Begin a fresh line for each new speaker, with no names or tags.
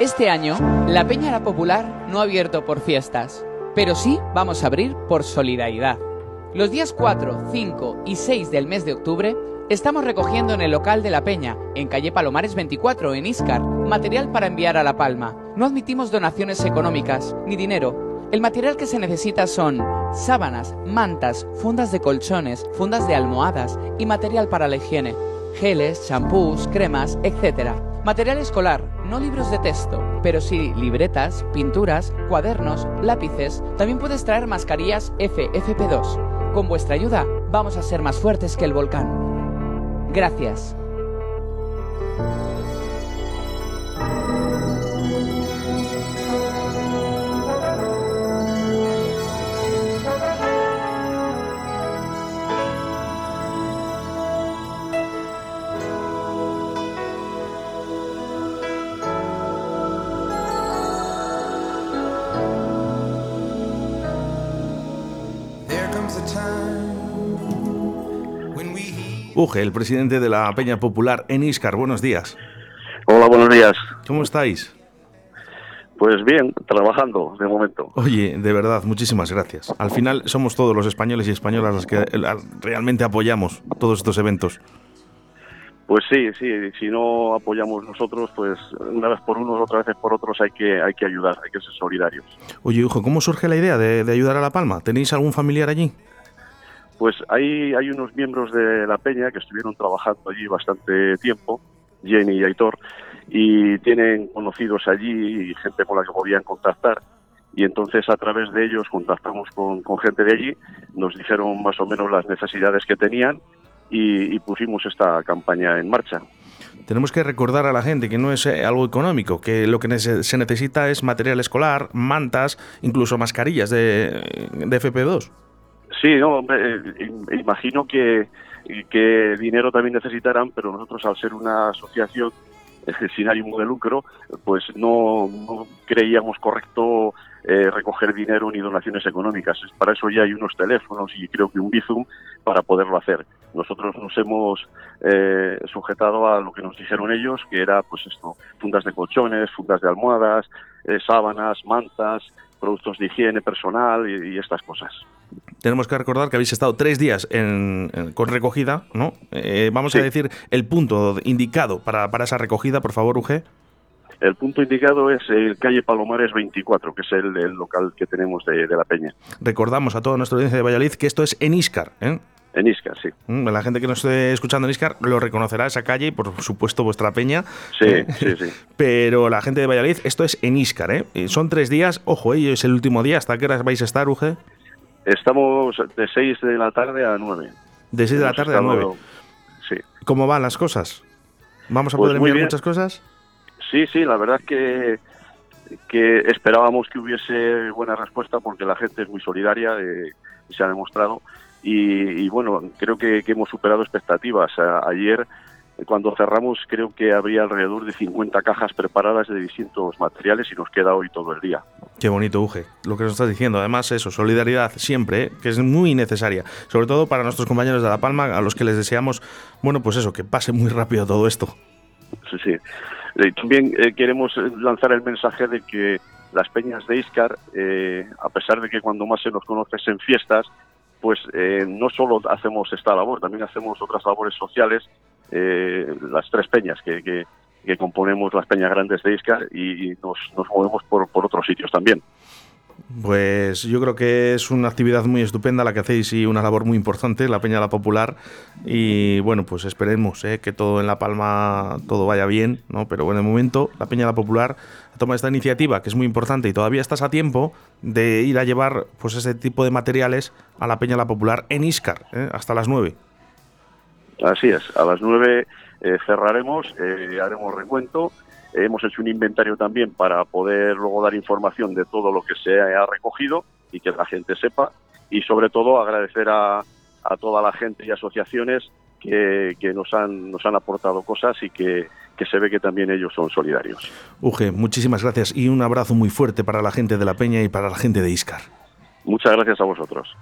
Este año, la Peña La Popular no ha abierto por fiestas, pero sí vamos a abrir por solidaridad. Los días 4, 5 y 6 del mes de octubre estamos recogiendo en el local de La Peña, en calle Palomares 24, en Iscar, material para enviar a La Palma. No admitimos donaciones económicas ni dinero. El material que se necesita son sábanas, mantas, fundas de colchones, fundas de almohadas y material para la higiene, geles, champús, cremas, etc. Material escolar, no libros de texto, pero sí libretas, pinturas, cuadernos, lápices. También puedes traer mascarillas FFP2. Con vuestra ayuda vamos a ser más fuertes que el volcán. Gracias.
Uge, el presidente de la Peña Popular en Iscar. Buenos días.
Hola, buenos días.
¿Cómo estáis?
Pues bien, trabajando de momento.
Oye, de verdad, muchísimas gracias. Al final somos todos los españoles y españolas los que realmente apoyamos todos estos eventos.
Pues sí, sí, si no apoyamos nosotros, pues una vez por unos, otra vez por otros hay que, hay que ayudar, hay que ser solidarios.
Oye, hijo, ¿cómo surge la idea de, de ayudar a La Palma? ¿Tenéis algún familiar allí?
Pues hay, hay unos miembros de la Peña que estuvieron trabajando allí bastante tiempo, Jenny y Aitor, y tienen conocidos allí y gente con la que podían contactar. Y entonces a través de ellos contactamos con, gente de allí, nos dijeron más o menos las necesidades que tenían y, pusimos esta campaña en marcha
tenemos que recordar a la gente que no es eh, algo económico, que lo que se necesita es material escolar, mantas, incluso mascarillas de, de FP2.
Sí, no, eh, imagino que, que dinero también necesitarán, pero nosotros al ser una asociación sin ánimo de lucro, pues no, creíamos correcto eh, recoger dinero ni donaciones económicas. Para eso ya hay unos teléfonos y creo que un Bizum para poderlo hacer. Nosotros nos hemos eh, sujetado a lo que nos dijeron ellos, que era pues esto, fundas de colchones, fundas de almohadas, sábanas, mantas, productos de higiene personal y estas cosas
tenemos que recordar que habéis estado tres días con recogida, ¿no? Eh, vamos a decir el punto indicado para, para esa recogida, por favor, Uge.
El punto indicado es el calle Palomares 24, que es el, local que tenemos de, la Peña.
Recordamos a toda nuestra audiencia de Valladolid que esto es en Iscar, ¿eh?
En Iscar, sí.
Mm, la gente que nos esté escuchando en Iscar lo reconocerá esa calle y, por supuesto, vuestra peña.
Sí, ¿eh? sí, sí.
Pero la gente de Valladolid, esto es en Iscar, ¿eh? Son tres días, ojo, ¿eh? es el último día. ¿Hasta qué horas vais a estar, Uge?
Estamos de 6 de la tarde a 9.
De 6 de la tarde a 9.
Sí.
¿Cómo van las cosas? ¿Vamos a pues poder enviar muchas cosas?
Sí, sí, la verdad que, que esperábamos que hubiese buena respuesta porque la gente es muy solidaria, eh, se ha demostrado. Y, bueno, creo que, que hemos superado expectativas. ayer cuando cerramos creo que habría alrededor de 50 cajas preparadas de distintos materiales y nos queda hoy todo el día.
Qué bonito, Uge, lo que nos estás diciendo. Además, eso, solidaridad siempre, ¿eh? que es muy necesaria. Sobre todo para nuestros compañeros de La Palma, a los que les deseamos, bueno, pues eso, que pase muy rápido todo esto.
Sí, sí. Eh, también eh, queremos lanzar el mensaje de que las peñas de Iscar, a pesar de que cuando más se nos conoce es en fiestas, pues no solo hacemos esta labor, también hacemos otras labores sociales eh, las tres peñas que, componemos las peñas grandes de Iscar y, nos, nos, movemos por, por otros sitios también.
Pues yo creo que es una actividad muy estupenda la que hacéis y una labor muy importante, la Peña La Popular. Y bueno, pues esperemos eh, que todo en La Palma, todo vaya bien, ¿no? Pero bueno, de momento la Peña La Popular toma esta iniciativa que es muy importante y todavía estás a tiempo de ir a llevar pues ese tipo de materiales a la Peña La Popular en Iscar, ¿eh? hasta las 9.
Así es, a las nueve eh, cerraremos, eh, haremos recuento. hemos hecho un inventario también para poder luego dar información de todo lo que se ha recogido y que la gente sepa. Y sobre todo agradecer a, a toda la gente y asociaciones que, que, nos, han, nos han aportado cosas y que, que se ve que también ellos son solidarios.
Uge, muchísimas gracias y un abrazo muy fuerte para la gente de La Peña y para la gente de Iscar.
Muchas gracias a vosotros.